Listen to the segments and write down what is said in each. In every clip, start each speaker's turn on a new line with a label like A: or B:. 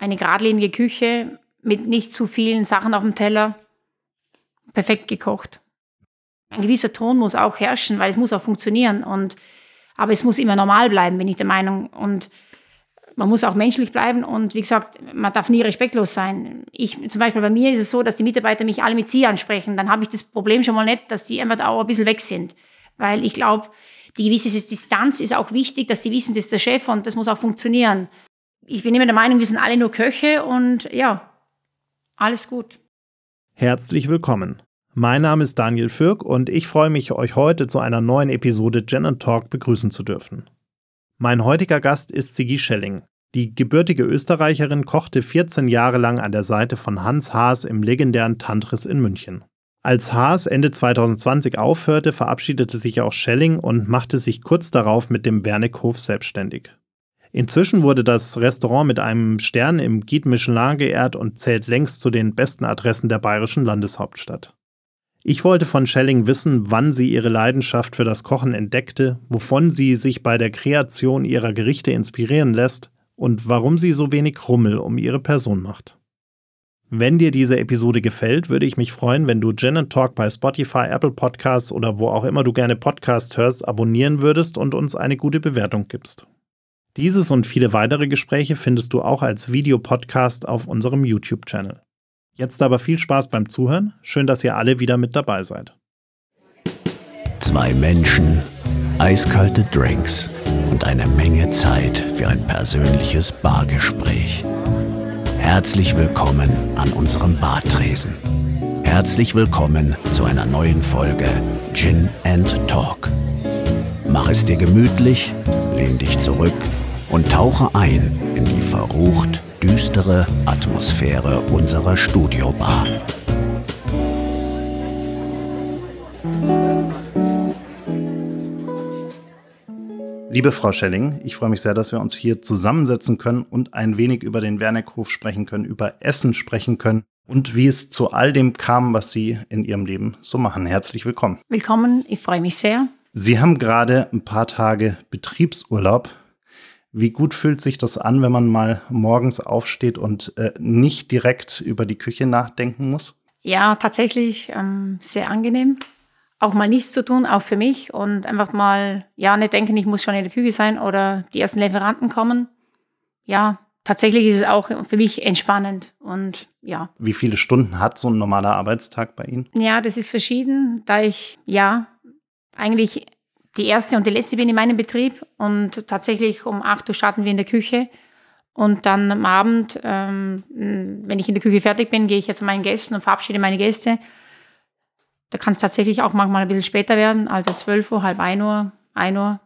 A: eine geradlinige Küche mit nicht zu vielen Sachen auf dem Teller. Perfekt gekocht. Ein gewisser Ton muss auch herrschen, weil es muss auch funktionieren. Und, aber es muss immer normal bleiben, bin ich der Meinung. Und man muss auch menschlich bleiben und wie gesagt, man darf nie respektlos sein. Ich, zum Beispiel bei mir ist es so, dass die Mitarbeiter mich alle mit Sie ansprechen. Dann habe ich das Problem schon mal nicht, dass die einfach auch ein bisschen weg sind. Weil ich glaube, die gewisse Distanz ist auch wichtig, dass die wissen, das ist der Chef und das muss auch funktionieren. Ich bin immer der Meinung, wir sind alle nur Köche und ja, alles gut.
B: Herzlich willkommen. Mein Name ist Daniel Fürk und ich freue mich, euch heute zu einer neuen Episode Gen Talk begrüßen zu dürfen. Mein heutiger Gast ist Sigi Schelling. Die gebürtige Österreicherin kochte 14 Jahre lang an der Seite von Hans Haas im legendären Tantris in München. Als Haas Ende 2020 aufhörte, verabschiedete sich auch Schelling und machte sich kurz darauf mit dem Wernickhof selbstständig. Inzwischen wurde das Restaurant mit einem Stern im Guide Michelin geehrt und zählt längst zu den besten Adressen der bayerischen Landeshauptstadt. Ich wollte von Schelling wissen, wann sie ihre Leidenschaft für das Kochen entdeckte, wovon sie sich bei der Kreation ihrer Gerichte inspirieren lässt und warum sie so wenig Rummel um ihre Person macht. Wenn dir diese Episode gefällt, würde ich mich freuen, wenn du Gin Talk bei Spotify, Apple Podcasts oder wo auch immer du gerne Podcasts hörst, abonnieren würdest und uns eine gute Bewertung gibst. Dieses und viele weitere Gespräche findest du auch als Videopodcast auf unserem YouTube-Channel. Jetzt aber viel Spaß beim Zuhören. Schön, dass ihr alle wieder mit dabei seid.
C: Zwei Menschen, eiskalte Drinks und eine Menge Zeit für ein persönliches Bargespräch. Herzlich willkommen an unserem Bartresen. Herzlich willkommen zu einer neuen Folge Gin and Talk. Mach es dir gemütlich, lehn dich zurück und tauche ein in die verrucht düstere Atmosphäre unserer Studiobar.
B: Liebe Frau Schelling, ich freue mich sehr, dass wir uns hier zusammensetzen können und ein wenig über den Wernickhof sprechen können, über Essen sprechen können und wie es zu all dem kam, was Sie in Ihrem Leben so machen. Herzlich willkommen.
A: Willkommen, ich freue mich sehr.
B: Sie haben gerade ein paar Tage Betriebsurlaub. Wie gut fühlt sich das an, wenn man mal morgens aufsteht und äh, nicht direkt über die Küche nachdenken muss?
A: Ja, tatsächlich ähm, sehr angenehm. Auch mal nichts zu tun, auch für mich. Und einfach mal, ja, nicht denken, ich muss schon in der Küche sein oder die ersten Lieferanten kommen. Ja, tatsächlich ist es auch für mich entspannend und ja.
B: Wie viele Stunden hat so ein normaler Arbeitstag bei Ihnen?
A: Ja, das ist verschieden, da ich ja eigentlich die erste und die letzte bin in meinem Betrieb und tatsächlich um 8 Uhr starten wir in der Küche. Und dann am Abend, ähm, wenn ich in der Küche fertig bin, gehe ich jetzt zu meinen Gästen und verabschiede meine Gäste. Da kann es tatsächlich auch manchmal ein bisschen später werden, also 12 Uhr, halb 1 Uhr, 1 Uhr,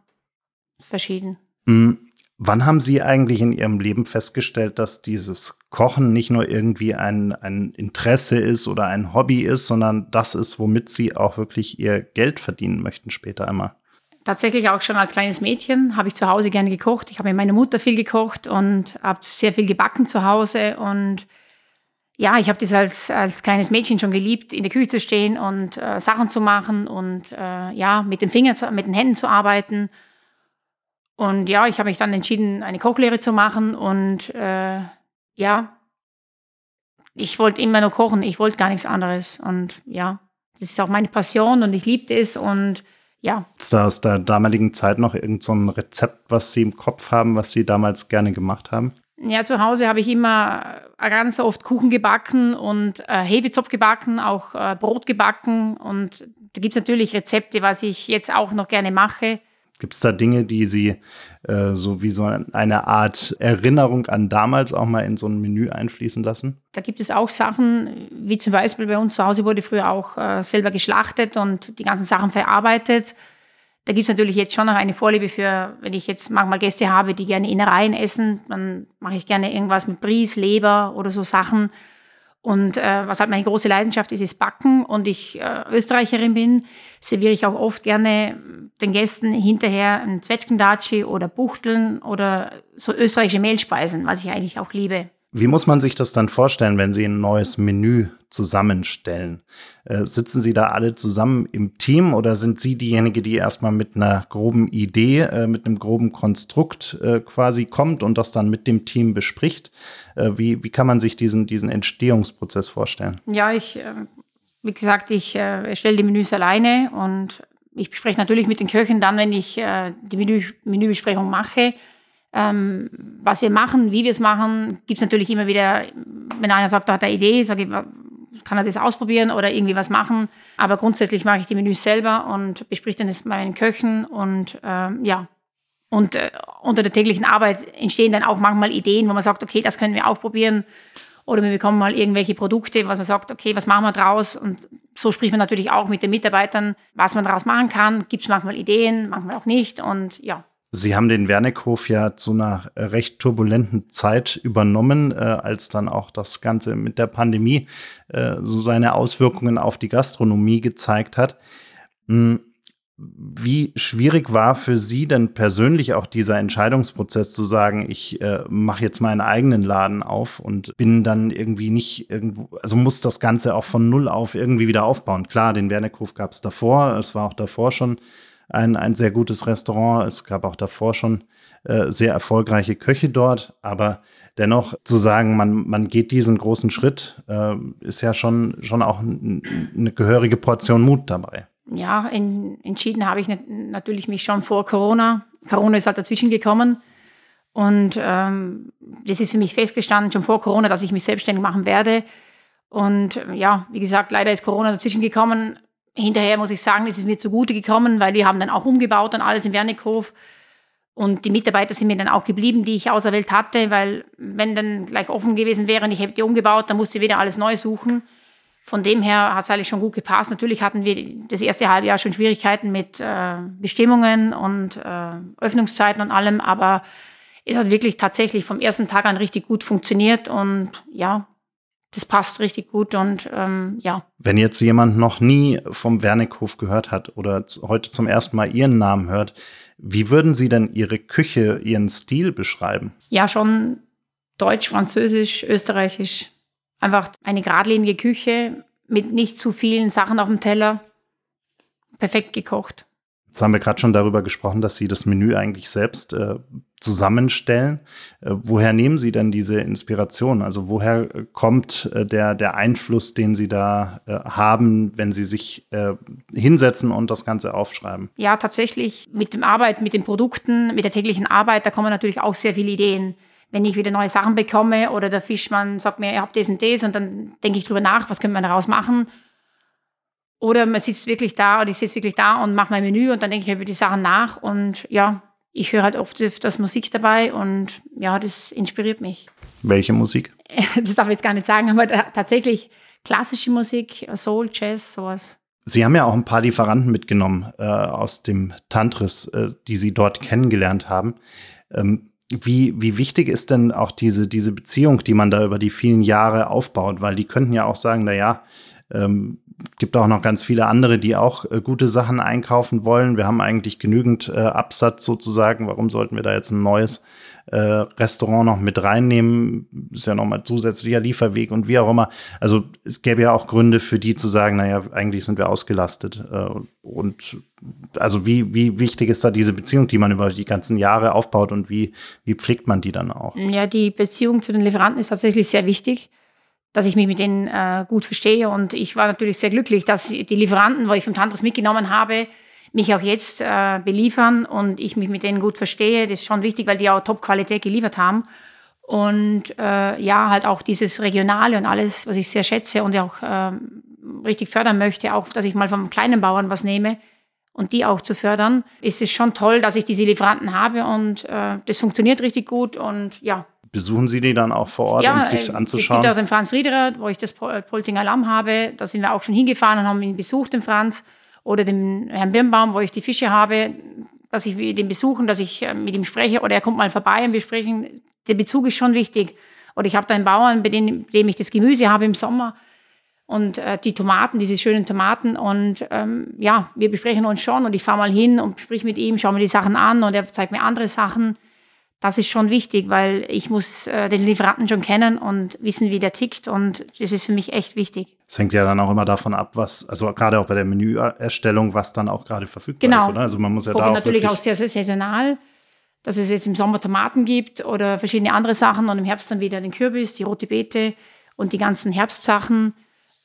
A: verschieden.
B: Mhm. Wann haben Sie eigentlich in Ihrem Leben festgestellt, dass dieses Kochen nicht nur irgendwie ein, ein Interesse ist oder ein Hobby ist, sondern das ist, womit Sie auch wirklich Ihr Geld verdienen möchten später einmal?
A: Tatsächlich auch schon als kleines Mädchen habe ich zu Hause gerne gekocht. Ich habe mit meiner Mutter viel gekocht und habe sehr viel gebacken zu Hause. Und ja, ich habe das als, als kleines Mädchen schon geliebt, in der Küche zu stehen und äh, Sachen zu machen und äh, ja, mit den Fingern, zu, mit den Händen zu arbeiten. Und ja, ich habe mich dann entschieden, eine Kochlehre zu machen. Und äh, ja, ich wollte immer nur kochen. Ich wollte gar nichts anderes. Und ja, das ist auch meine Passion und ich liebte es. Und ja.
B: Ist da aus der damaligen Zeit noch irgendein so Rezept, was Sie im Kopf haben, was Sie damals gerne gemacht haben?
A: Ja, zu Hause habe ich immer ganz oft Kuchen gebacken und äh, Hefezopf gebacken, auch äh, Brot gebacken. Und da gibt es natürlich Rezepte, was ich jetzt auch noch gerne mache.
B: Gibt es da Dinge, die Sie äh, so wie so eine Art Erinnerung an damals auch mal in so ein Menü einfließen lassen?
A: Da gibt es auch Sachen, wie zum Beispiel bei uns zu Hause wurde früher auch äh, selber geschlachtet und die ganzen Sachen verarbeitet. Da gibt es natürlich jetzt schon noch eine Vorliebe für, wenn ich jetzt manchmal Gäste habe, die gerne Innereien essen, dann mache ich gerne irgendwas mit Bries, Leber oder so Sachen. Und äh, was halt meine große Leidenschaft ist, ist Backen. Und ich äh, Österreicherin bin, serviere ich auch oft gerne den Gästen hinterher ein Zwetschgendatschi oder Buchteln oder so österreichische Mehlspeisen, was ich eigentlich auch liebe.
B: Wie muss man sich das dann vorstellen, wenn Sie ein neues Menü zusammenstellen? Äh, sitzen Sie da alle zusammen im Team oder sind Sie diejenige, die erstmal mit einer groben Idee, äh, mit einem groben Konstrukt äh, quasi kommt und das dann mit dem Team bespricht? Äh, wie, wie kann man sich diesen, diesen Entstehungsprozess vorstellen?
A: Ja, ich, äh, wie gesagt, ich äh, erstelle die Menüs alleine und ich bespreche natürlich mit den Köchen dann, wenn ich die Menü, Menübesprechung mache ähm, was wir machen, wie wir es machen, gibt es natürlich immer wieder, wenn einer sagt, da hat er Idee, sage ich, kann er das ausprobieren oder irgendwie was machen. Aber grundsätzlich mache ich die Menüs selber und besprich dann das mit meinen Köchen und ähm, ja. Und äh, unter der täglichen Arbeit entstehen dann auch manchmal Ideen, wo man sagt, okay, das können wir auch probieren. Oder wir bekommen mal irgendwelche Produkte, was man sagt, okay, was machen wir draus? Und so spricht man natürlich auch mit den Mitarbeitern, was man daraus machen kann. Gibt es manchmal Ideen, manchmal auch nicht. Und ja,
B: Sie haben den Wernickhof ja zu einer recht turbulenten Zeit übernommen, äh, als dann auch das Ganze mit der Pandemie äh, so seine Auswirkungen auf die Gastronomie gezeigt hat. Hm, wie schwierig war für Sie denn persönlich auch dieser Entscheidungsprozess zu sagen, ich äh, mache jetzt meinen eigenen Laden auf und bin dann irgendwie nicht irgendwo, also muss das Ganze auch von Null auf irgendwie wieder aufbauen. Klar, den Wernickhof gab es davor, es war auch davor schon ein, ein sehr gutes Restaurant. Es gab auch davor schon äh, sehr erfolgreiche Köche dort, aber dennoch zu sagen, man, man geht diesen großen Schritt, äh, ist ja schon, schon auch eine gehörige Portion Mut dabei.
A: Ja, in, entschieden habe ich natürlich mich schon vor Corona. Corona ist halt dazwischen gekommen. Und ähm, das ist für mich festgestanden, schon vor Corona, dass ich mich selbstständig machen werde. Und ja, wie gesagt, leider ist Corona dazwischen gekommen. Hinterher muss ich sagen, ist es mir zugute gekommen, weil wir haben dann auch umgebaut und alles im Wernickhof. Und die Mitarbeiter sind mir dann auch geblieben, die ich auserwählt hatte, weil wenn dann gleich offen gewesen wäre und ich hätte umgebaut, dann musste ich wieder alles neu suchen. Von dem her hat es eigentlich schon gut gepasst. Natürlich hatten wir das erste halbe Jahr schon Schwierigkeiten mit äh, Bestimmungen und äh, Öffnungszeiten und allem, aber es hat wirklich tatsächlich vom ersten Tag an richtig gut funktioniert und ja, das passt richtig gut und ähm, ja.
B: Wenn jetzt jemand noch nie vom Wernickhof gehört hat oder heute zum ersten Mal Ihren Namen hört, wie würden Sie denn Ihre Küche, Ihren Stil beschreiben?
A: Ja, schon deutsch, französisch, österreichisch. Einfach eine geradlinige Küche mit nicht zu vielen Sachen auf dem Teller. Perfekt gekocht.
B: Jetzt haben wir gerade schon darüber gesprochen, dass Sie das Menü eigentlich selbst äh, zusammenstellen. Äh, woher nehmen Sie denn diese Inspiration? Also woher kommt äh, der, der Einfluss, den Sie da äh, haben, wenn Sie sich äh, hinsetzen und das Ganze aufschreiben?
A: Ja, tatsächlich mit dem Arbeit, mit den Produkten, mit der täglichen Arbeit, da kommen natürlich auch sehr viele Ideen. Wenn ich wieder neue Sachen bekomme oder der Fischmann sagt mir, ihr habt das und das und dann denke ich drüber nach, was könnte man daraus machen oder man sitzt wirklich da oder ich sitze wirklich da und mache mein Menü und dann denke ich über die Sachen nach und ja, ich höre halt oft das Musik dabei und ja, das inspiriert mich.
B: Welche Musik?
A: Das darf ich jetzt gar nicht sagen, aber tatsächlich klassische Musik, Soul, Jazz, sowas.
B: Sie haben ja auch ein paar Lieferanten mitgenommen äh, aus dem Tantris, äh, die Sie dort kennengelernt haben. Ähm, wie, wie wichtig ist denn auch diese, diese Beziehung, die man da über die vielen Jahre aufbaut? Weil die könnten ja auch sagen, na ja, ähm, gibt auch noch ganz viele andere, die auch äh, gute Sachen einkaufen wollen. Wir haben eigentlich genügend äh, Absatz sozusagen. Warum sollten wir da jetzt ein neues äh, Restaurant noch mit reinnehmen? Ist ja nochmal zusätzlicher Lieferweg und wie auch immer. Also es gäbe ja auch Gründe für die zu sagen, naja, eigentlich sind wir ausgelastet. Äh, und also wie, wie wichtig ist da diese Beziehung, die man über die ganzen Jahre aufbaut und wie, wie pflegt man die dann auch?
A: Ja, die Beziehung zu den Lieferanten ist tatsächlich sehr wichtig dass ich mich mit denen äh, gut verstehe. Und ich war natürlich sehr glücklich, dass die Lieferanten, weil ich vom Tantras mitgenommen habe, mich auch jetzt äh, beliefern und ich mich mit denen gut verstehe. Das ist schon wichtig, weil die auch Top-Qualität geliefert haben. Und äh, ja, halt auch dieses Regionale und alles, was ich sehr schätze und auch äh, richtig fördern möchte, auch dass ich mal vom kleinen Bauern was nehme und die auch zu fördern, ist es schon toll, dass ich diese Lieferanten habe und äh, das funktioniert richtig gut und ja,
B: Besuchen Sie die dann auch vor Ort, ja, um sich anzuschauen?
A: Ja, es gibt auch den Franz Riederer, wo ich das Poltinger Lamm habe. Da sind wir auch schon hingefahren und haben ihn besucht, den Franz. Oder den Herrn Birnbaum, wo ich die Fische habe, dass ich den besuchen, dass ich äh, mit ihm spreche. Oder er kommt mal vorbei und wir sprechen. Der Bezug ist schon wichtig. Oder ich habe da einen Bauern, bei dem, dem ich das Gemüse habe im Sommer und äh, die Tomaten, diese schönen Tomaten. Und ähm, ja, wir besprechen uns schon und ich fahre mal hin und sprich mit ihm, schaue mir die Sachen an und er zeigt mir andere Sachen das ist schon wichtig, weil ich muss äh, den Lieferanten schon kennen und wissen, wie der tickt und das ist für mich echt wichtig.
B: Es hängt ja dann auch immer davon ab, was, also gerade auch bei der Menüerstellung, was dann auch gerade verfügbar
A: genau.
B: ist, oder? Also man muss ja da auch
A: natürlich auch sehr, sehr saisonal, dass es jetzt im Sommer Tomaten gibt oder verschiedene andere Sachen und im Herbst dann wieder den Kürbis, die rote Beete und die ganzen Herbstsachen.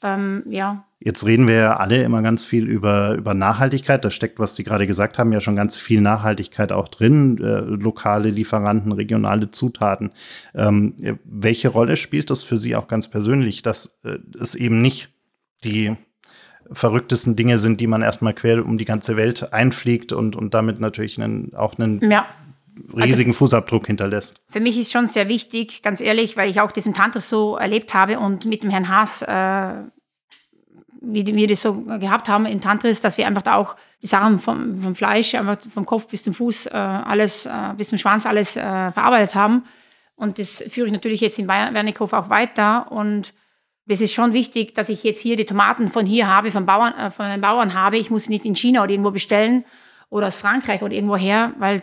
A: Ähm, ja,
B: Jetzt reden wir ja alle immer ganz viel über, über Nachhaltigkeit. Da steckt, was Sie gerade gesagt haben, ja schon ganz viel Nachhaltigkeit auch drin. Äh, lokale Lieferanten, regionale Zutaten. Ähm, welche Rolle spielt das für Sie auch ganz persönlich, dass äh, es eben nicht die verrücktesten Dinge sind, die man erstmal quer um die ganze Welt einfliegt und, und damit natürlich einen, auch einen
A: ja.
B: riesigen also, Fußabdruck hinterlässt.
A: Für mich ist schon sehr wichtig, ganz ehrlich, weil ich auch diesen Tantris so erlebt habe und mit dem Herrn Haas äh, wie wir das so gehabt haben in Tantris, dass wir einfach da auch die Sachen vom, vom Fleisch, einfach vom Kopf bis zum Fuß, äh, alles, äh, bis zum Schwanz alles äh, verarbeitet haben. Und das führe ich natürlich jetzt in Wernikhof auch weiter. Und das ist schon wichtig, dass ich jetzt hier die Tomaten von hier habe, von, Bauern, äh, von den Bauern habe. Ich muss sie nicht in China oder irgendwo bestellen oder aus Frankreich oder irgendwo her, weil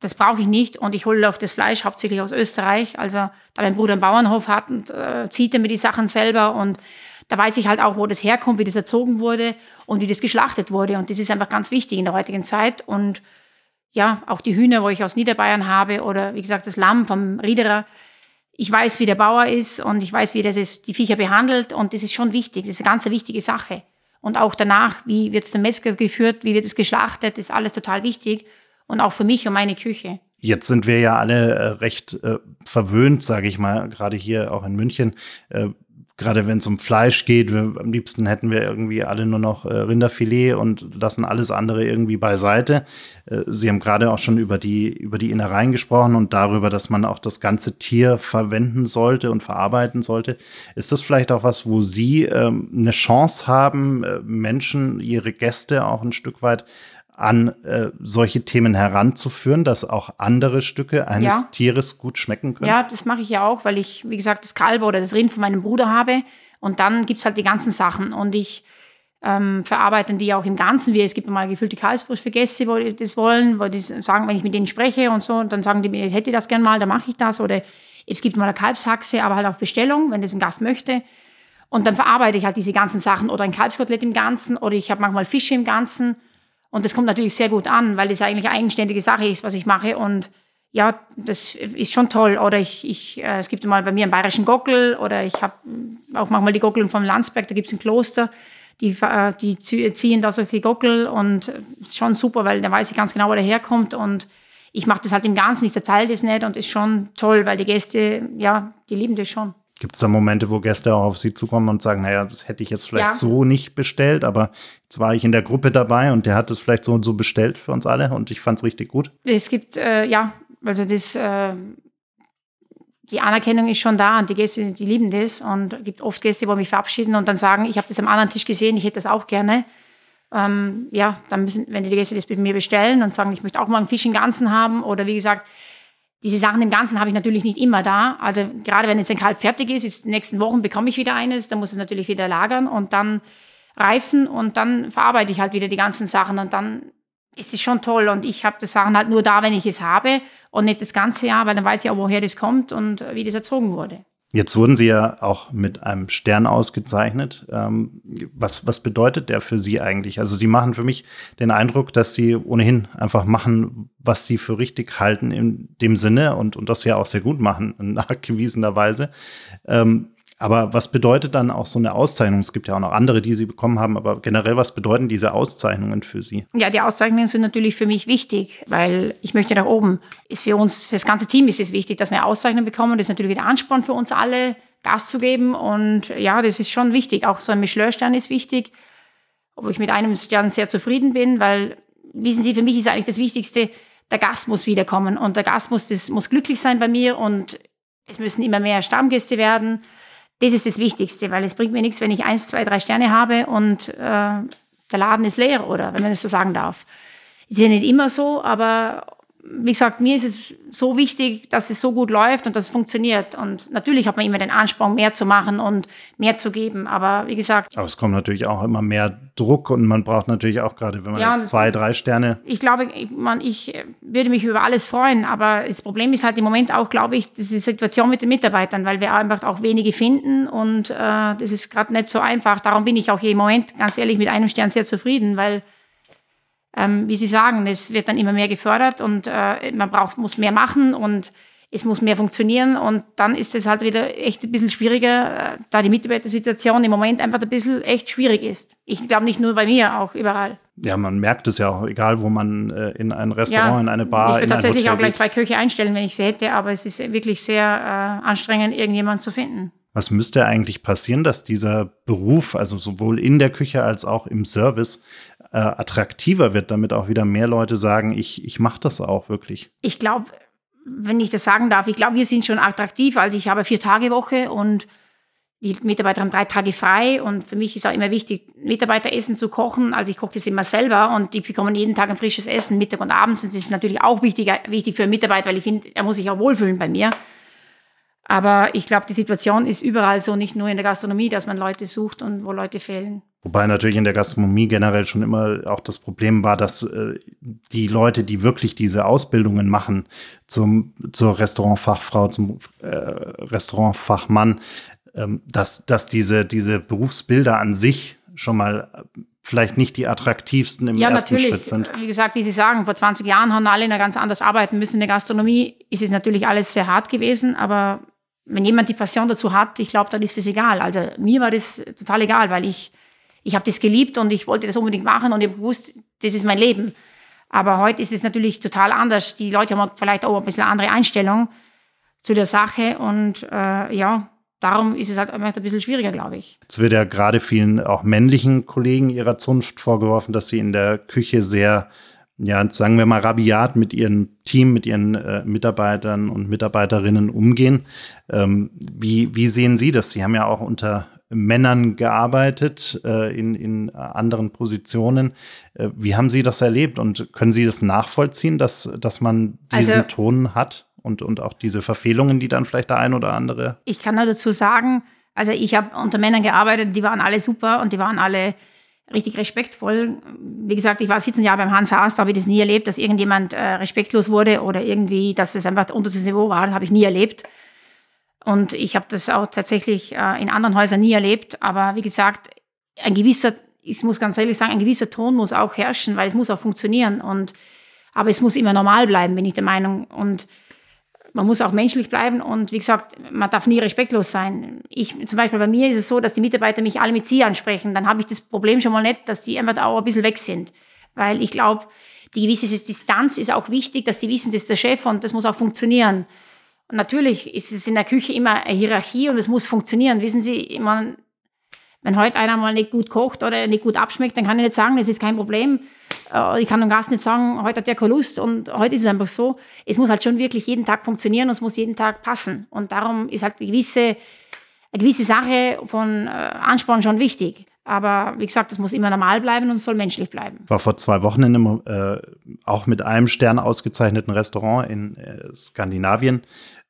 A: das brauche ich nicht. Und ich hole auch das Fleisch hauptsächlich aus Österreich. Also da mein Bruder einen Bauernhof hat und äh, zieht er mir die Sachen selber und da weiß ich halt auch, wo das herkommt, wie das erzogen wurde und wie das geschlachtet wurde. Und das ist einfach ganz wichtig in der heutigen Zeit. Und ja, auch die Hühner, wo ich aus Niederbayern habe oder wie gesagt das Lamm vom Riederer. Ich weiß, wie der Bauer ist und ich weiß, wie der die Viecher behandelt und das ist schon wichtig. Das ist eine ganz wichtige Sache. Und auch danach, wie wird es der Metzger geführt, wie wird es geschlachtet, ist alles total wichtig. Und auch für mich und meine Küche.
B: Jetzt sind wir ja alle äh, recht äh, verwöhnt, sage ich mal, gerade hier auch in München. Äh, gerade wenn es um Fleisch geht, wir, am liebsten hätten wir irgendwie alle nur noch äh, Rinderfilet und lassen alles andere irgendwie beiseite. Äh, Sie haben gerade auch schon über die, über die Innereien gesprochen und darüber, dass man auch das ganze Tier verwenden sollte und verarbeiten sollte. Ist das vielleicht auch was, wo Sie ähm, eine Chance haben, äh, Menschen, Ihre Gäste auch ein Stück weit an äh, solche Themen heranzuführen, dass auch andere Stücke eines ja. Tieres gut schmecken können?
A: Ja, das mache ich ja auch, weil ich, wie gesagt, das Kalb oder das Rind von meinem Bruder habe. Und dann gibt es halt die ganzen Sachen. Und ich ähm, verarbeite die auch im Ganzen. Wie es gibt mal gefüllte Kalbsbrust für Gäste, wo die das wollen, wo die sagen, wenn ich mit denen spreche und so, und dann sagen die mir, ich hätte das gern mal, dann mache ich das. Oder es gibt mal eine Kalbshaxe, aber halt auf Bestellung, wenn das ein Gast möchte. Und dann verarbeite ich halt diese ganzen Sachen oder ein Kalbskotelett im Ganzen oder ich habe manchmal Fische im Ganzen. Und das kommt natürlich sehr gut an, weil das eigentlich eine eigenständige Sache ist, was ich mache. Und ja, das ist schon toll. Oder ich, ich äh, es gibt mal bei mir einen bayerischen Gockel oder ich habe auch manchmal die Gockeln vom Landsberg, da gibt es ein Kloster, die, äh, die ziehen da solche Gockel und es ist schon super, weil da weiß ich ganz genau, wo der herkommt und ich mache das halt im Ganzen, ich zerteile das nicht und ist schon toll, weil die Gäste, ja, die lieben das schon.
B: Gibt es da Momente, wo Gäste auch auf Sie zukommen und sagen, naja, das hätte ich jetzt vielleicht ja. so nicht bestellt, aber jetzt war ich in der Gruppe dabei und der hat es vielleicht so und so bestellt für uns alle und ich fand es richtig gut?
A: Es gibt, äh, ja, also das, äh, die Anerkennung ist schon da und die Gäste, die lieben das und es gibt oft Gäste, die mich verabschieden und dann sagen, ich habe das am anderen Tisch gesehen, ich hätte das auch gerne. Ähm, ja, dann müssen, wenn die Gäste das mit mir bestellen und sagen, ich möchte auch mal einen Fisch im Ganzen haben oder wie gesagt, diese Sachen im Ganzen habe ich natürlich nicht immer da. Also gerade wenn jetzt ein Kalb fertig ist, ist in den nächsten Wochen bekomme ich wieder eines, dann muss es natürlich wieder lagern und dann reifen und dann verarbeite ich halt wieder die ganzen Sachen und dann ist es schon toll und ich habe die Sachen halt nur da, wenn ich es habe und nicht das ganze Jahr, weil dann weiß ich auch, woher das kommt und wie das erzogen wurde.
B: Jetzt wurden Sie ja auch mit einem Stern ausgezeichnet. Ähm, was, was bedeutet der für Sie eigentlich? Also Sie machen für mich den Eindruck, dass Sie ohnehin einfach machen, was Sie für richtig halten in dem Sinne und, und das ja auch sehr gut machen, nachgewiesenerweise. Ähm, aber was bedeutet dann auch so eine Auszeichnung? Es gibt ja auch noch andere, die Sie bekommen haben, aber generell, was bedeuten diese Auszeichnungen für Sie?
A: Ja, die Auszeichnungen sind natürlich für mich wichtig, weil ich möchte nach oben. Ist für uns, für das ganze Team ist es wichtig, dass wir Auszeichnungen bekommen. Das ist natürlich wieder Ansporn für uns alle, Gas zu geben. Und ja, das ist schon wichtig. Auch so ein Michelin-Stern ist wichtig, obwohl ich mit einem Stern sehr zufrieden bin, weil, wissen Sie, für mich ist eigentlich das Wichtigste, der Gast muss wiederkommen und der Gast muss, das, muss glücklich sein bei mir und es müssen immer mehr Stammgäste werden. Das ist das Wichtigste, weil es bringt mir nichts, wenn ich eins, zwei, drei Sterne habe und äh, der Laden ist leer oder wenn man das so sagen darf. Ist ja nicht immer so, aber wie gesagt, mir ist es so wichtig, dass es so gut läuft und dass es funktioniert. Und natürlich hat man immer den Ansporn, mehr zu machen und mehr zu geben. Aber wie gesagt.
B: Aber es kommt natürlich auch immer mehr Druck und man braucht natürlich auch gerade, wenn man ja, jetzt zwei, drei Sterne.
A: Ich glaube, ich, man, ich würde mich über alles freuen. Aber das Problem ist halt im Moment auch, glaube ich, diese Situation mit den Mitarbeitern, weil wir einfach auch wenige finden und äh, das ist gerade nicht so einfach. Darum bin ich auch hier im Moment ganz ehrlich mit einem Stern sehr zufrieden, weil ähm, wie Sie sagen, es wird dann immer mehr gefördert und äh, man braucht, muss mehr machen und es muss mehr funktionieren und dann ist es halt wieder echt ein bisschen schwieriger, äh, da die Mitarbeitersituation im Moment einfach ein bisschen echt schwierig ist. Ich glaube nicht nur bei mir, auch überall.
B: Ja, man merkt es ja auch, egal wo man äh, in ein Restaurant, ja, in eine Bar,
A: ich
B: würde
A: tatsächlich auch gleich zwei Köche einstellen, wenn ich sie hätte, aber es ist wirklich sehr äh, anstrengend, irgendjemanden zu finden.
B: Was müsste eigentlich passieren, dass dieser Beruf, also sowohl in der Küche als auch im Service, äh, attraktiver wird, damit auch wieder mehr Leute sagen, ich, ich mache das auch wirklich?
A: Ich glaube, wenn ich das sagen darf, ich glaube, wir sind schon attraktiv. Also ich habe vier Tage Woche und die Mitarbeiter haben drei Tage frei und für mich ist auch immer wichtig, Mitarbeiteressen zu kochen. Also ich koche das immer selber und die bekommen jeden Tag ein frisches Essen, Mittag und abends. Und das ist natürlich auch wichtig, wichtig für einen Mitarbeiter, weil ich finde, er muss sich auch wohlfühlen bei mir. Aber ich glaube, die Situation ist überall so, nicht nur in der Gastronomie, dass man Leute sucht und wo Leute fehlen.
B: Wobei natürlich in der Gastronomie generell schon immer auch das Problem war, dass äh, die Leute, die wirklich diese Ausbildungen machen zum, zur Restaurantfachfrau, zum äh, Restaurantfachmann, ähm, dass, dass diese, diese Berufsbilder an sich schon mal vielleicht nicht die attraktivsten im
A: ja,
B: ersten
A: natürlich.
B: Schritt sind.
A: Wie gesagt, wie Sie sagen, vor 20 Jahren haben alle ganz anders arbeiten müssen in der Gastronomie. Ist es natürlich alles sehr hart gewesen, aber wenn jemand die Passion dazu hat, ich glaube, dann ist es egal. Also mir war das total egal, weil ich ich habe das geliebt und ich wollte das unbedingt machen und ich gewusst, das ist mein Leben. Aber heute ist es natürlich total anders. Die Leute haben vielleicht auch ein bisschen andere Einstellung zu der Sache und äh, ja, darum ist es halt ein bisschen schwieriger, glaube ich.
B: Es wird ja gerade vielen auch männlichen Kollegen ihrer Zunft vorgeworfen, dass sie in der Küche sehr, ja, sagen wir mal, rabiat mit ihrem Team, mit ihren äh, Mitarbeitern und Mitarbeiterinnen umgehen. Ähm, wie, wie sehen Sie das? Sie haben ja auch unter Männern gearbeitet äh, in, in anderen Positionen. Äh, wie haben Sie das erlebt und können Sie das nachvollziehen, dass, dass man diesen also, Ton hat und, und auch diese Verfehlungen, die dann vielleicht der ein oder andere?
A: Ich kann nur dazu sagen, also ich habe unter Männern gearbeitet, die waren alle super und die waren alle richtig respektvoll. Wie gesagt, ich war 14 Jahre beim Hans Haas, da habe ich das nie erlebt, dass irgendjemand äh, respektlos wurde oder irgendwie, dass es einfach unter das Niveau war, das habe ich nie erlebt. Und ich habe das auch tatsächlich äh, in anderen Häusern nie erlebt. Aber wie gesagt, ein gewisser, ich muss ganz ehrlich sagen, ein gewisser Ton muss auch herrschen, weil es muss auch funktionieren. Und, aber es muss immer normal bleiben, bin ich der Meinung. Und man muss auch menschlich bleiben und wie gesagt, man darf nie respektlos sein. Ich, zum Beispiel bei mir ist es so, dass die Mitarbeiter mich alle mit Sie ansprechen. Dann habe ich das Problem schon mal nicht, dass die einfach auch ein bisschen weg sind. Weil ich glaube, die gewisse Distanz ist auch wichtig, dass sie wissen, das ist der Chef und das muss auch funktionieren. Und natürlich ist es in der Küche immer eine Hierarchie und es muss funktionieren. Wissen Sie, man, wenn heute einer mal nicht gut kocht oder nicht gut abschmeckt, dann kann ich nicht sagen, das ist kein Problem. Äh, ich kann dem Gast nicht sagen, heute hat der keine Lust und heute ist es einfach so. Es muss halt schon wirklich jeden Tag funktionieren und es muss jeden Tag passen. Und darum ist halt eine gewisse, eine gewisse Sache von äh, Ansporn schon wichtig. Aber wie gesagt, es muss immer normal bleiben und es soll menschlich bleiben.
B: War vor zwei Wochen in einem, äh, auch mit einem Stern ausgezeichneten Restaurant in äh, Skandinavien.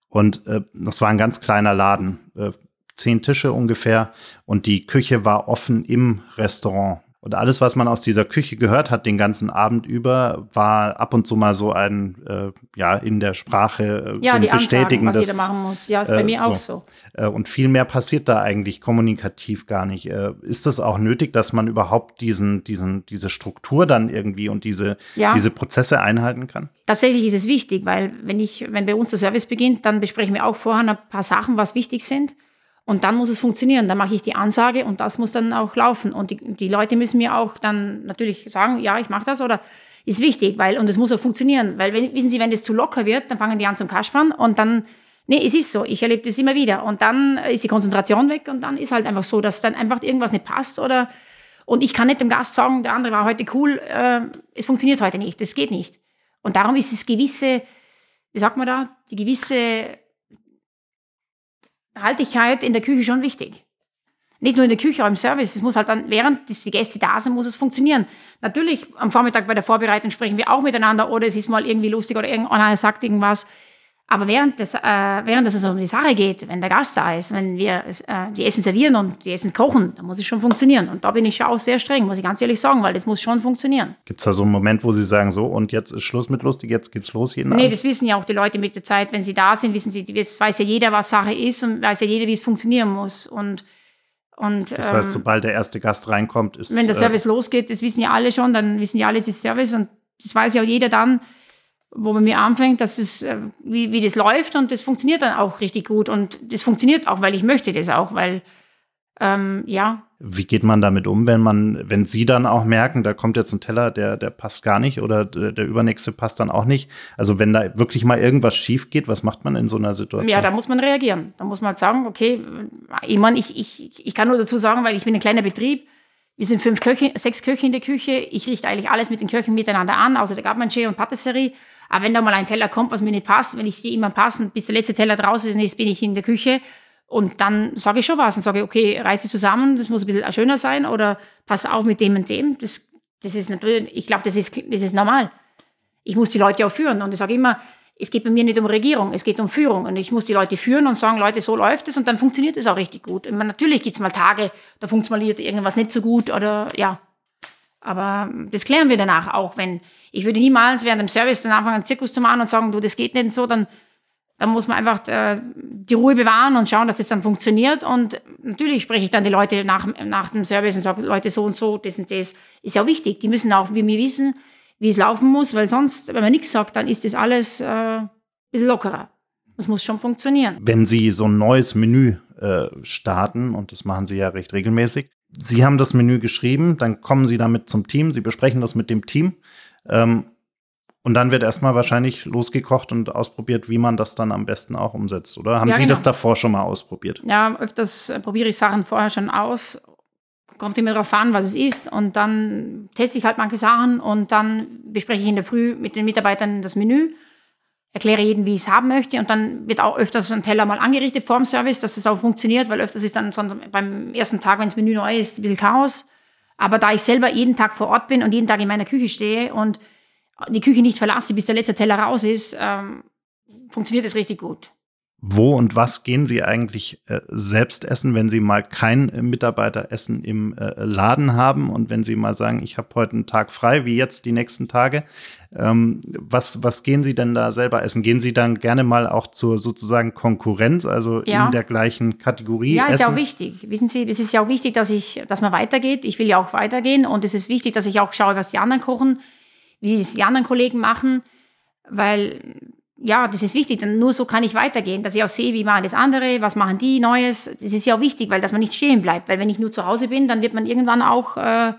B: Und äh, das war ein ganz kleiner Laden, äh, zehn Tische ungefähr. Und die Küche war offen im Restaurant. Und alles, was man aus dieser Küche gehört hat, den ganzen Abend über, war ab und zu mal so ein, äh, ja, in der Sprache
A: äh, ja, so
B: die Bestätigen,
A: Ansagen, was jeder machen muss. Ja, ist bei äh, mir auch so.
B: so. Äh, und viel mehr passiert da eigentlich kommunikativ gar nicht. Äh, ist das auch nötig, dass man überhaupt diesen, diesen, diese Struktur dann irgendwie und diese, ja. diese Prozesse einhalten kann?
A: Tatsächlich ist es wichtig, weil wenn ich, wenn bei uns der Service beginnt, dann besprechen wir auch vorher ein paar Sachen, was wichtig sind. Und dann muss es funktionieren. Dann mache ich die Ansage und das muss dann auch laufen. Und die, die Leute müssen mir auch dann natürlich sagen, ja, ich mache das oder ist wichtig, weil, und es muss auch funktionieren. Weil, wenn, wissen Sie, wenn das zu locker wird, dann fangen die an zum Kaspern und dann, nee, es ist so, ich erlebe das immer wieder. Und dann ist die Konzentration weg und dann ist halt einfach so, dass dann einfach irgendwas nicht passt oder, und ich kann nicht dem Gast sagen, der andere war heute cool, äh, es funktioniert heute nicht, das geht nicht. Und darum ist es gewisse, wie sagt man da, die gewisse Haltigkeit in der Küche schon wichtig. Nicht nur in der Küche, auch im Service. Es muss halt dann, während die Gäste da sind, muss es funktionieren. Natürlich, am Vormittag bei der Vorbereitung sprechen wir auch miteinander oder es ist mal irgendwie lustig oder irgendeiner sagt irgendwas. Aber während, des, äh, während es also um die Sache geht, wenn der Gast da ist, wenn wir äh, die Essen servieren und die Essen kochen, dann muss es schon funktionieren. Und da bin ich schon auch sehr streng, muss ich ganz ehrlich sagen, weil das muss schon funktionieren.
B: Gibt es da so einen Moment, wo Sie sagen, so und jetzt ist Schluss mit lustig, jetzt geht's los jeden
A: Nee, Abend? das wissen ja auch die Leute mit der Zeit, wenn sie da sind, wissen sie, weiß ja jeder, was Sache ist und weiß ja jeder, wie es funktionieren muss. Und und,
B: das heißt, ähm, sobald der erste Gast reinkommt, ist.
A: Wenn der äh, Service äh, losgeht, das wissen ja alle schon, dann wissen ja alle, es ist Service und das weiß ja auch jeder dann, wo man mir anfängt, dass es, äh, wie, wie das läuft und das funktioniert dann auch richtig gut. Und das funktioniert auch, weil ich möchte das auch, weil ähm, ja.
B: Wie geht man damit um, wenn man, wenn Sie dann auch merken, da kommt jetzt ein Teller, der, der passt gar nicht oder der, der übernächste passt dann auch nicht? Also wenn da wirklich mal irgendwas schief geht, was macht man in so einer Situation?
A: Ja, da muss man reagieren. Da muss man halt sagen, okay, ich meine, ich, ich, ich kann nur dazu sagen, weil ich bin ein kleiner Betrieb, wir sind fünf Köche, sechs Köche in der Küche. Ich richte eigentlich alles mit den Köchen miteinander an, außer der Gartmanche und Patisserie. Aber wenn da mal ein Teller kommt, was mir nicht passt, wenn ich die immer passen, bis der letzte Teller draußen ist, bin ich in der Küche. Und dann sage ich schon was und sage, okay, reiße zusammen, das muss ein bisschen schöner sein oder pass auf mit dem und dem. Das, das ist natürlich, ich glaube, das ist, das ist normal. Ich muss die Leute auch führen. Und ich sage immer, es geht bei mir nicht um Regierung, es geht um Führung. Und ich muss die Leute führen und sagen, Leute, so läuft es und dann funktioniert es auch richtig gut. Meine, natürlich gibt es mal Tage, da funktioniert irgendwas nicht so gut oder ja. Aber das klären wir danach auch, wenn ich würde niemals während dem Service dann anfangen, einen Zirkus zu machen und sagen, du, das geht nicht so, dann, dann muss man einfach äh, die Ruhe bewahren und schauen, dass das dann funktioniert. Und natürlich spreche ich dann die Leute nach, nach dem Service und sage, Leute, so und so, das und das ist ja wichtig. Die müssen auch wie mir wissen, wie es laufen muss, weil sonst, wenn man nichts sagt, dann ist das alles äh, ein bisschen lockerer. Das muss schon funktionieren.
B: Wenn Sie so ein neues Menü äh, starten, und das machen Sie ja recht regelmäßig, Sie haben das Menü geschrieben, dann kommen Sie damit zum Team, Sie besprechen das mit dem Team. Ähm, und dann wird erstmal wahrscheinlich losgekocht und ausprobiert, wie man das dann am besten auch umsetzt, oder? Haben ja, Sie genau. das davor schon mal ausprobiert?
A: Ja, öfters äh, probiere ich Sachen vorher schon aus. Kommt immer darauf an, was es ist. Und dann teste ich halt manche Sachen und dann bespreche ich in der Früh mit den Mitarbeitern das Menü erkläre jedem, wie ich es haben möchte. Und dann wird auch öfters ein Teller mal angerichtet vor dem Service, dass das auch funktioniert, weil öfters ist dann beim ersten Tag, wenn das Menü neu ist, bisschen Chaos. Aber da ich selber jeden Tag vor Ort bin und jeden Tag in meiner Küche stehe und die Küche nicht verlasse, bis der letzte Teller raus ist, ähm, funktioniert es richtig gut.
B: Wo und was gehen Sie eigentlich äh, selbst essen, wenn Sie mal kein äh, Mitarbeiteressen im äh, Laden haben und wenn Sie mal sagen, ich habe heute einen Tag frei, wie jetzt die nächsten Tage? Ähm, was, was gehen Sie denn da selber essen? Gehen Sie dann gerne mal auch zur sozusagen Konkurrenz, also ja. in der gleichen Kategorie?
A: Ja, ist ja auch wichtig. Wissen Sie, das ist ja auch wichtig, dass ich, dass man weitergeht. Ich will ja auch weitergehen und es ist wichtig, dass ich auch schaue, was die anderen kochen, wie es die anderen Kollegen machen, weil ja, das ist wichtig. Denn nur so kann ich weitergehen, dass ich auch sehe, wie machen das andere, was machen die Neues. Das ist ja auch wichtig, weil dass man nicht stehen bleibt. Weil wenn ich nur zu Hause bin, dann wird man irgendwann auch äh,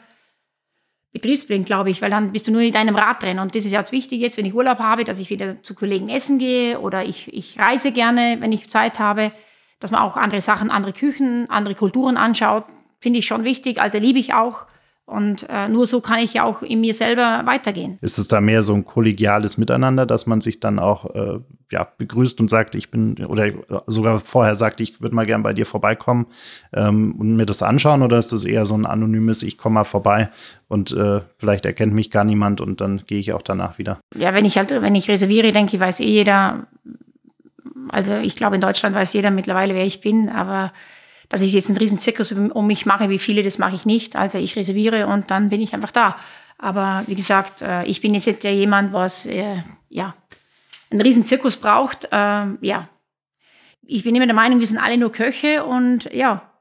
A: betriebsblind, glaube ich, weil dann bist du nur in deinem Rad drin. Und das ist ja jetzt wichtig jetzt, wenn ich Urlaub habe, dass ich wieder zu Kollegen essen gehe oder ich, ich reise gerne, wenn ich Zeit habe, dass man auch andere Sachen, andere Küchen, andere Kulturen anschaut. Finde ich schon wichtig. Also liebe ich auch. Und äh, nur so kann ich ja auch in mir selber weitergehen.
B: Ist es da mehr so ein kollegiales Miteinander, dass man sich dann auch äh, ja, begrüßt und sagt, ich bin, oder sogar vorher sagt, ich würde mal gern bei dir vorbeikommen ähm, und mir das anschauen? Oder ist das eher so ein anonymes, ich komme mal vorbei und äh, vielleicht erkennt mich gar niemand und dann gehe ich auch danach wieder?
A: Ja, wenn ich halt, wenn ich reserviere, denke ich, weiß eh jeder, also ich glaube, in Deutschland weiß jeder mittlerweile, wer ich bin, aber dass ich jetzt einen riesen Zirkus um mich mache, wie viele, das mache ich nicht. Also ich reserviere und dann bin ich einfach da. Aber wie gesagt, äh, ich bin jetzt nicht jemand, was äh, ja einen riesen Zirkus braucht. Ähm, ja, ich bin immer der Meinung, wir sind alle nur Köche und ja,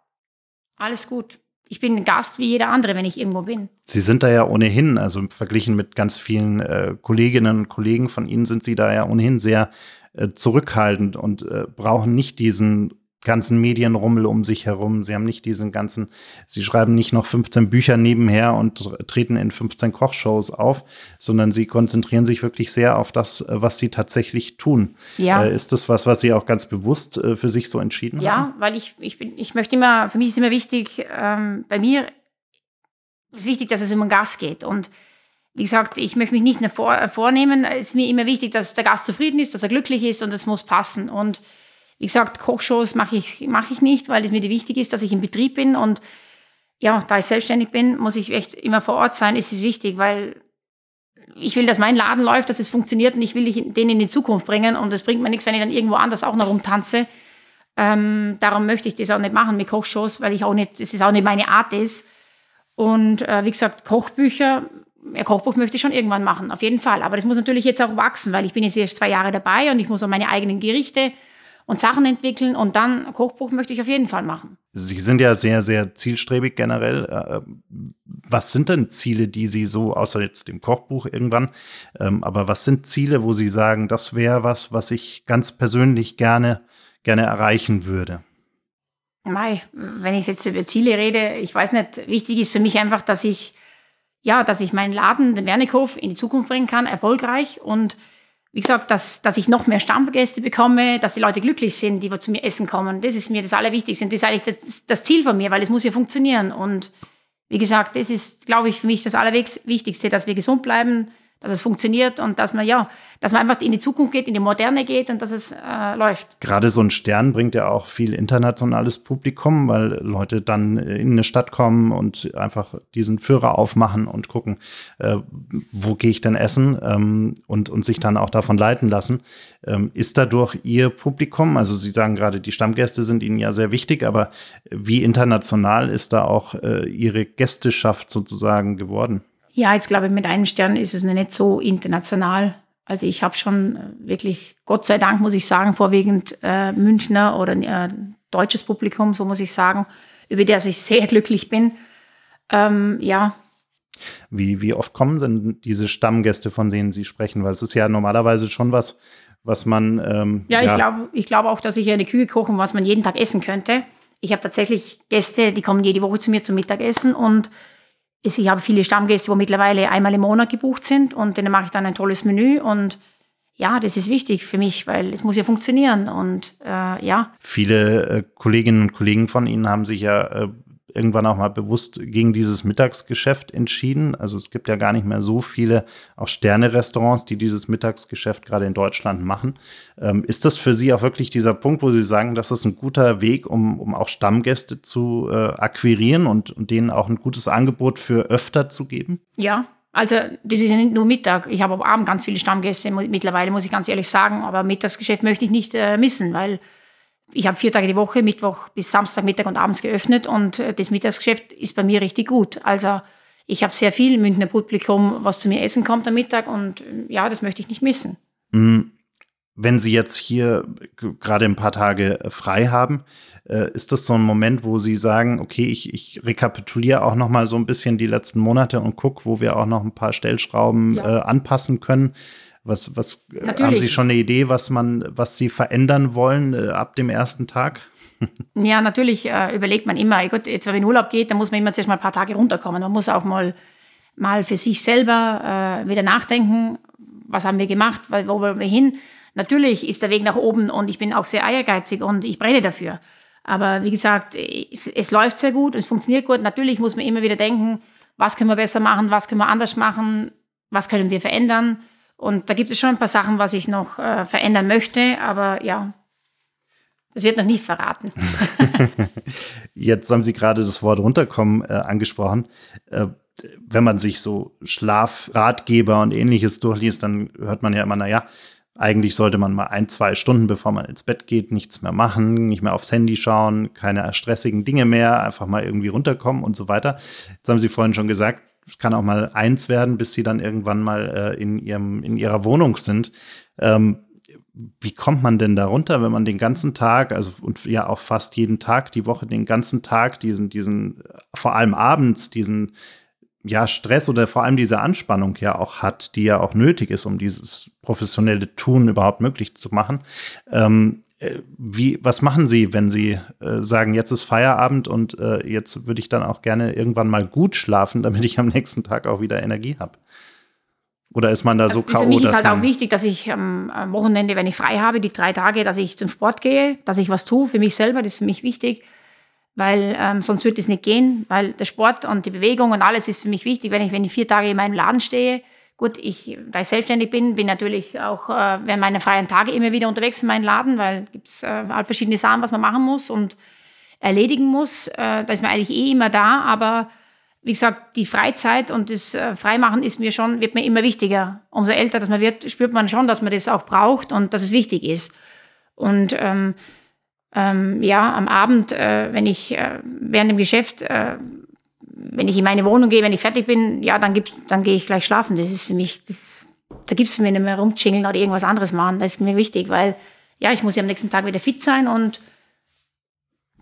A: alles gut. Ich bin ein Gast wie jeder andere, wenn ich irgendwo bin.
B: Sie sind da ja ohnehin, also verglichen mit ganz vielen äh, Kolleginnen und Kollegen von Ihnen, sind Sie da ja ohnehin sehr äh, zurückhaltend und äh, brauchen nicht diesen ganzen Medienrummel um sich herum. Sie haben nicht diesen ganzen, sie schreiben nicht noch 15 Bücher nebenher und treten in 15 Kochshows auf, sondern sie konzentrieren sich wirklich sehr auf das, was sie tatsächlich tun. Ja. Äh, ist das was, was Sie auch ganz bewusst äh, für sich so entschieden
A: ja,
B: haben?
A: Ja, weil ich, ich bin, ich möchte immer, für mich ist immer wichtig, ähm, bei mir ist wichtig, dass es um einen Gast geht und wie gesagt, ich möchte mich nicht vor, vornehmen. Es ist mir immer wichtig, dass der Gast zufrieden ist, dass er glücklich ist und es muss passen. Und Wie gesagt, Kochshows mache ich, mach ich nicht, weil es mir wichtig ist, dass ich im Betrieb bin. Und ja, da ich selbstständig bin, muss ich echt immer vor Ort sein. Ist es wichtig, weil ich will, dass mein Laden läuft, dass es funktioniert und ich will den in die Zukunft bringen. Und es bringt mir nichts, wenn ich dann irgendwo anders auch noch rumtanze. Ähm, darum möchte ich das auch nicht machen mit Kochshows, weil ich auch nicht, es ist auch nicht meine Art ist. Und äh, wie gesagt, Kochbücher, ein Kochbuch möchte ich schon irgendwann machen, auf jeden Fall. Aber das muss natürlich jetzt auch wachsen, weil ich bin jetzt erst zwei Jahre dabei und ich muss auch meine eigenen Gerichte und Sachen entwickeln und dann Kochbuch möchte ich auf jeden Fall machen.
B: Sie sind ja sehr, sehr zielstrebig generell. Äh, was sind denn Ziele, die Sie so, außer jetzt dem Kochbuch irgendwann, ähm, aber was sind Ziele, wo Sie sagen, das wäre was, was ich ganz persönlich gerne, gerne erreichen würde?
A: Mei, wenn ich jetzt über Ziele rede, ich weiß nicht, wichtig ist für mich einfach, dass ich, ja, dass ich meinen Laden, den Wernikhof, in die Zukunft bringen kann, erfolgreich und wie gesagt, dass, dass ich noch mehr Stammgäste bekomme, dass die Leute glücklich sind, die zu mir essen kommen. Das ist mir das Allerwichtigste. Und das ist eigentlich das, das Ziel von mir, weil es muss ja funktionieren. Und wie gesagt, das ist, glaube ich, für mich das Allerwichtigste, dass wir gesund bleiben, dass es funktioniert und dass man ja, dass man einfach in die Zukunft geht, in die Moderne geht und dass es äh, läuft.
B: Gerade so ein Stern bringt ja auch viel internationales Publikum, weil Leute dann in eine Stadt kommen und einfach diesen Führer aufmachen und gucken, äh, wo gehe ich denn essen ähm, und, und sich dann auch davon leiten lassen. Ähm, ist dadurch Ihr Publikum, also Sie sagen gerade, die Stammgäste sind Ihnen ja sehr wichtig, aber wie international ist da auch äh, Ihre Gästeschaft sozusagen geworden?
A: Ja, jetzt glaube ich, mit einem Stern ist es nicht so international. Also ich habe schon äh, wirklich, Gott sei Dank muss ich sagen, vorwiegend äh, Münchner oder äh, deutsches Publikum, so muss ich sagen, über das ich sehr glücklich bin. Ähm, ja.
B: Wie, wie oft kommen denn diese Stammgäste, von denen Sie sprechen? Weil es ist ja normalerweise schon was, was man. Ähm,
A: ja, ja, ich glaube ich glaub auch, dass ich eine Kühe kochen, was man jeden Tag essen könnte. Ich habe tatsächlich Gäste, die kommen jede Woche zu mir zum Mittagessen und ich habe viele Stammgäste, wo mittlerweile einmal im Monat gebucht sind und denen mache ich dann ein tolles Menü und ja, das ist wichtig für mich, weil es muss ja funktionieren und äh, ja.
B: Viele äh, Kolleginnen und Kollegen von Ihnen haben sich ja äh, irgendwann auch mal bewusst gegen dieses Mittagsgeschäft entschieden. Also es gibt ja gar nicht mehr so viele auch Sterne-Restaurants, die dieses Mittagsgeschäft gerade in Deutschland machen. Ähm, ist das für Sie auch wirklich dieser Punkt, wo Sie sagen, das ist ein guter Weg, um, um auch Stammgäste zu äh, akquirieren und, und denen auch ein gutes Angebot für öfter zu geben?
A: Ja, also das ist ja nicht nur Mittag. Ich habe am Abend ganz viele Stammgäste mittlerweile, muss ich ganz ehrlich sagen. Aber Mittagsgeschäft möchte ich nicht äh, missen, weil ich habe vier Tage die Woche, Mittwoch bis Samstag, Mittag und abends geöffnet und äh, das Mittagsgeschäft ist bei mir richtig gut. Also ich habe sehr viel Münchner Publikum, was zu mir essen kommt am Mittag und äh, ja, das möchte ich nicht missen.
B: Mhm. Wenn Sie jetzt hier gerade ein paar Tage frei haben, äh, ist das so ein Moment, wo Sie sagen, okay, ich, ich rekapituliere auch noch mal so ein bisschen die letzten Monate und gucke, wo wir auch noch ein paar Stellschrauben ja. äh, anpassen können. Was, was haben Sie schon eine Idee, was man, was Sie verändern wollen äh, ab dem ersten Tag?
A: ja, natürlich äh, überlegt man immer, gut, jetzt wenn man in Urlaub geht, dann muss man immer zuerst mal ein paar Tage runterkommen. Man muss auch mal, mal für sich selber äh, wieder nachdenken, was haben wir gemacht, wo wollen wir hin. Natürlich ist der Weg nach oben und ich bin auch sehr ehrgeizig und ich brenne dafür. Aber wie gesagt, es, es läuft sehr gut, es funktioniert gut. Natürlich muss man immer wieder denken, was können wir besser machen, was können wir anders machen, was können wir verändern. Und da gibt es schon ein paar Sachen, was ich noch äh, verändern möchte, aber ja, das wird noch nicht verraten.
B: Jetzt haben Sie gerade das Wort runterkommen äh, angesprochen. Äh, wenn man sich so Schlafratgeber und ähnliches durchliest, dann hört man ja immer, naja, eigentlich sollte man mal ein, zwei Stunden, bevor man ins Bett geht, nichts mehr machen, nicht mehr aufs Handy schauen, keine stressigen Dinge mehr, einfach mal irgendwie runterkommen und so weiter. Jetzt haben Sie vorhin schon gesagt, es kann auch mal eins werden, bis sie dann irgendwann mal äh, in, ihrem, in ihrer Wohnung sind. Ähm, wie kommt man denn da runter, wenn man den ganzen Tag, also und ja auch fast jeden Tag die Woche, den ganzen Tag diesen, diesen, vor allem abends, diesen ja, Stress oder vor allem diese Anspannung ja auch hat, die ja auch nötig ist, um dieses professionelle Tun überhaupt möglich zu machen. Ähm, äh, wie, was machen Sie, wenn Sie äh, sagen, jetzt ist Feierabend und äh, jetzt würde ich dann auch gerne irgendwann mal gut schlafen, damit ich am nächsten Tag auch wieder Energie habe? Oder ist man da so
A: K.O.? Für mich ist halt auch wichtig, dass ich ähm, am Wochenende, wenn ich frei habe, die drei Tage, dass ich zum Sport gehe, dass ich was tue für mich selber, das ist für mich wichtig, weil ähm, sonst würde es nicht gehen, weil der Sport und die Bewegung und alles ist für mich wichtig. Wenn ich, wenn ich vier Tage in meinem Laden stehe, Gut, ich, da ich selbstständig bin, bin natürlich auch äh, während meiner freien Tage immer wieder unterwegs in meinen Laden, weil es äh, verschiedene Sachen, was man machen muss und erledigen muss. Äh, da ist man eigentlich eh immer da, aber wie gesagt, die Freizeit und das äh, Freimachen ist mir schon, wird mir immer wichtiger. Umso älter dass man wird, spürt man schon, dass man das auch braucht und dass es wichtig ist. Und ähm, ähm, ja, am Abend, äh, wenn ich äh, während dem Geschäft, äh, wenn ich in meine Wohnung gehe, wenn ich fertig bin, ja, dann, gibt's, dann gehe ich gleich schlafen. Das ist für mich, das, da gibt es für mich nicht mehr rumchingeln oder irgendwas anderes machen. Das ist mir wichtig, weil ja, ich muss ja am nächsten Tag wieder fit sein und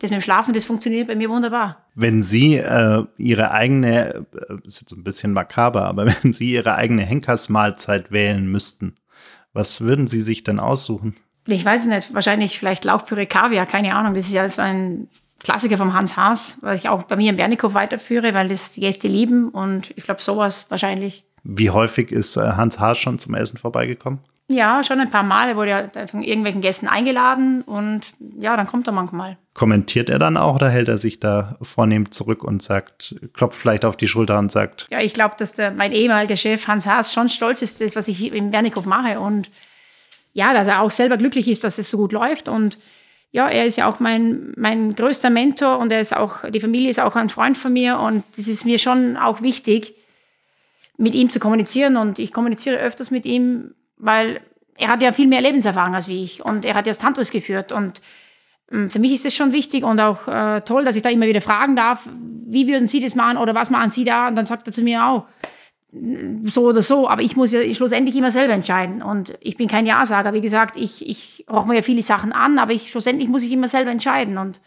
A: das mit dem Schlafen, das funktioniert bei mir wunderbar.
B: Wenn Sie äh, Ihre eigene, äh, ist jetzt ein bisschen makaber, aber wenn Sie Ihre eigene Henkersmahlzeit wählen müssten, was würden Sie sich denn aussuchen?
A: Ich weiß es nicht, wahrscheinlich vielleicht Lauchpüree Kaviar, keine Ahnung. Das ist ja so ein Klassiker vom Hans Haas, was ich auch bei mir im Bernikow weiterführe, weil das die Gäste lieben und ich glaube sowas wahrscheinlich.
B: Wie häufig ist äh, Hans Haas schon zum Essen vorbeigekommen?
A: Ja, schon ein paar Mal. Er wurde ja von irgendwelchen Gästen eingeladen und ja, dann kommt er manchmal.
B: Kommentiert er dann auch oder hält er sich da vornehm zurück und sagt, klopft vielleicht auf die Schulter und sagt?
A: Ja, ich glaube, dass der, mein ehemaliger Chef Hans Haas schon stolz ist, das, was ich im Wernikhof mache und ja, dass er auch selber glücklich ist, dass es so gut läuft und ja, er ist ja auch mein, mein größter Mentor und er ist auch, die Familie ist auch ein Freund von mir und das ist mir schon auch wichtig, mit ihm zu kommunizieren und ich kommuniziere öfters mit ihm, weil er hat ja viel mehr Lebenserfahrung als wie ich und er hat ja das Tantris geführt und ähm, für mich ist es schon wichtig und auch äh, toll, dass ich da immer wieder fragen darf, wie würden Sie das machen oder was machen Sie da? Und dann sagt er zu mir auch, so oder so, aber ich muss ja schlussendlich immer selber entscheiden. Und ich bin kein Ja-Sager. Wie gesagt, ich, ich roch mir ja viele Sachen an, aber ich, schlussendlich muss ich immer selber entscheiden. Und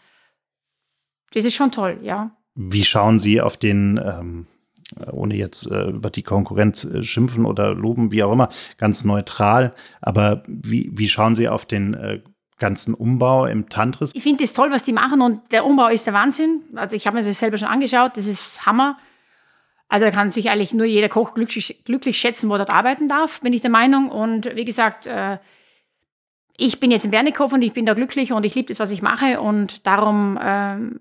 A: das ist schon toll, ja.
B: Wie schauen Sie auf den ähm, ohne jetzt äh, über die Konkurrenz äh, schimpfen oder loben, wie auch immer, ganz neutral. Aber wie, wie schauen Sie auf den äh, ganzen Umbau im Tantris?
A: Ich finde es toll, was die machen und der Umbau ist der Wahnsinn. Also ich habe mir das selber schon angeschaut, das ist Hammer. Also da kann sich eigentlich nur jeder Koch glücklich, glücklich schätzen, wo er dort arbeiten darf, bin ich der Meinung. Und wie gesagt, äh, ich bin jetzt im Wernikhof und ich bin da glücklich und ich liebe das, was ich mache. Und darum ähm,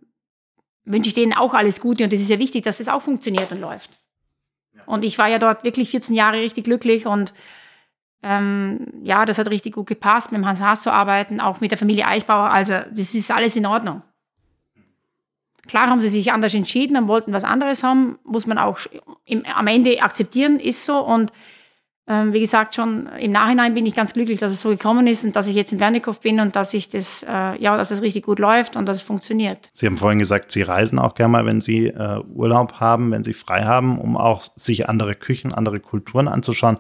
A: wünsche ich denen auch alles Gute und es ist ja wichtig, dass das auch funktioniert und läuft. Und ich war ja dort wirklich 14 Jahre richtig glücklich und ähm, ja, das hat richtig gut gepasst, mit dem Hans Haas zu arbeiten, auch mit der Familie Eichbauer. Also das ist alles in Ordnung. Klar haben sie sich anders entschieden und wollten was anderes haben, muss man auch im, am Ende akzeptieren, ist so. Und ähm, wie gesagt, schon im Nachhinein bin ich ganz glücklich, dass es so gekommen ist und dass ich jetzt in Wernikow bin und dass ich das, äh, ja, dass es richtig gut läuft und dass es funktioniert.
B: Sie haben vorhin gesagt, Sie reisen auch gerne mal, wenn Sie äh, Urlaub haben, wenn Sie frei haben, um auch sich andere Küchen, andere Kulturen anzuschauen.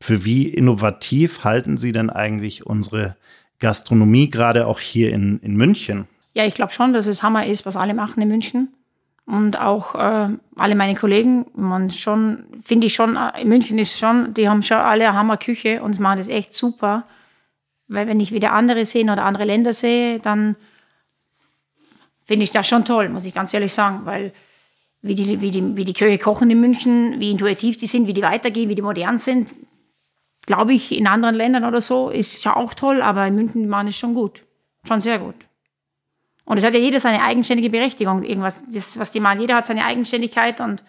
B: Für wie innovativ halten Sie denn eigentlich unsere Gastronomie, gerade auch hier in, in München?
A: Ja, ich glaube schon, dass es Hammer ist, was alle machen in München und auch äh, alle meine Kollegen, man schon, finde ich schon, äh, München ist schon, die haben schon alle Hammerküche und machen das echt super. Weil wenn ich wieder andere sehe oder andere Länder sehe, dann finde ich das schon toll, muss ich ganz ehrlich sagen, weil wie die, wie, die, wie die Köche kochen in München, wie intuitiv die sind, wie die weitergehen, wie die modern sind, glaube ich, in anderen Ländern oder so ist schon auch toll, aber in München machen es schon gut. Schon sehr gut. Und es hat ja jeder seine eigenständige Berechtigung, irgendwas, das, was die machen. Jeder hat seine Eigenständigkeit und,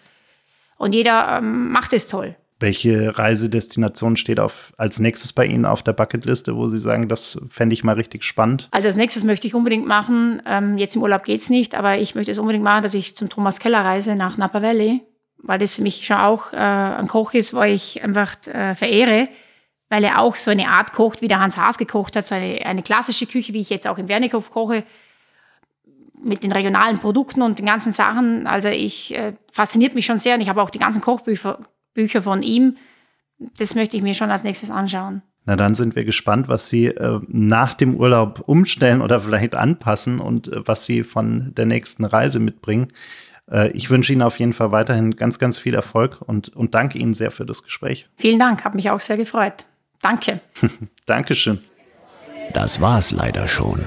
A: und jeder ähm, macht es toll.
B: Welche Reisedestination steht auf, als nächstes bei Ihnen auf der Bucketliste, wo Sie sagen, das fände ich mal richtig spannend?
A: Also als nächstes möchte ich unbedingt machen, ähm, jetzt im Urlaub geht es nicht, aber ich möchte es unbedingt machen, dass ich zum Thomas Keller reise nach Napa Valley, weil das für mich schon auch äh, ein Koch ist, wo ich einfach äh, verehre, weil er auch so eine Art kocht, wie der Hans Haas gekocht hat, so eine, eine klassische Küche, wie ich jetzt auch im Wernikow koche, mit den regionalen Produkten und den ganzen Sachen. Also ich äh, fasziniert mich schon sehr und ich habe auch die ganzen Kochbücher Bücher von ihm. Das möchte ich mir schon als nächstes anschauen.
B: Na, dann sind wir gespannt, was Sie äh, nach dem Urlaub umstellen oder vielleicht anpassen und äh, was Sie von der nächsten Reise mitbringen. Äh, ich wünsche Ihnen auf jeden Fall weiterhin ganz, ganz viel Erfolg und, und danke Ihnen sehr für das Gespräch.
A: Vielen Dank, hat mich auch sehr gefreut. Danke.
B: Dankeschön.
C: Das war's leider schon.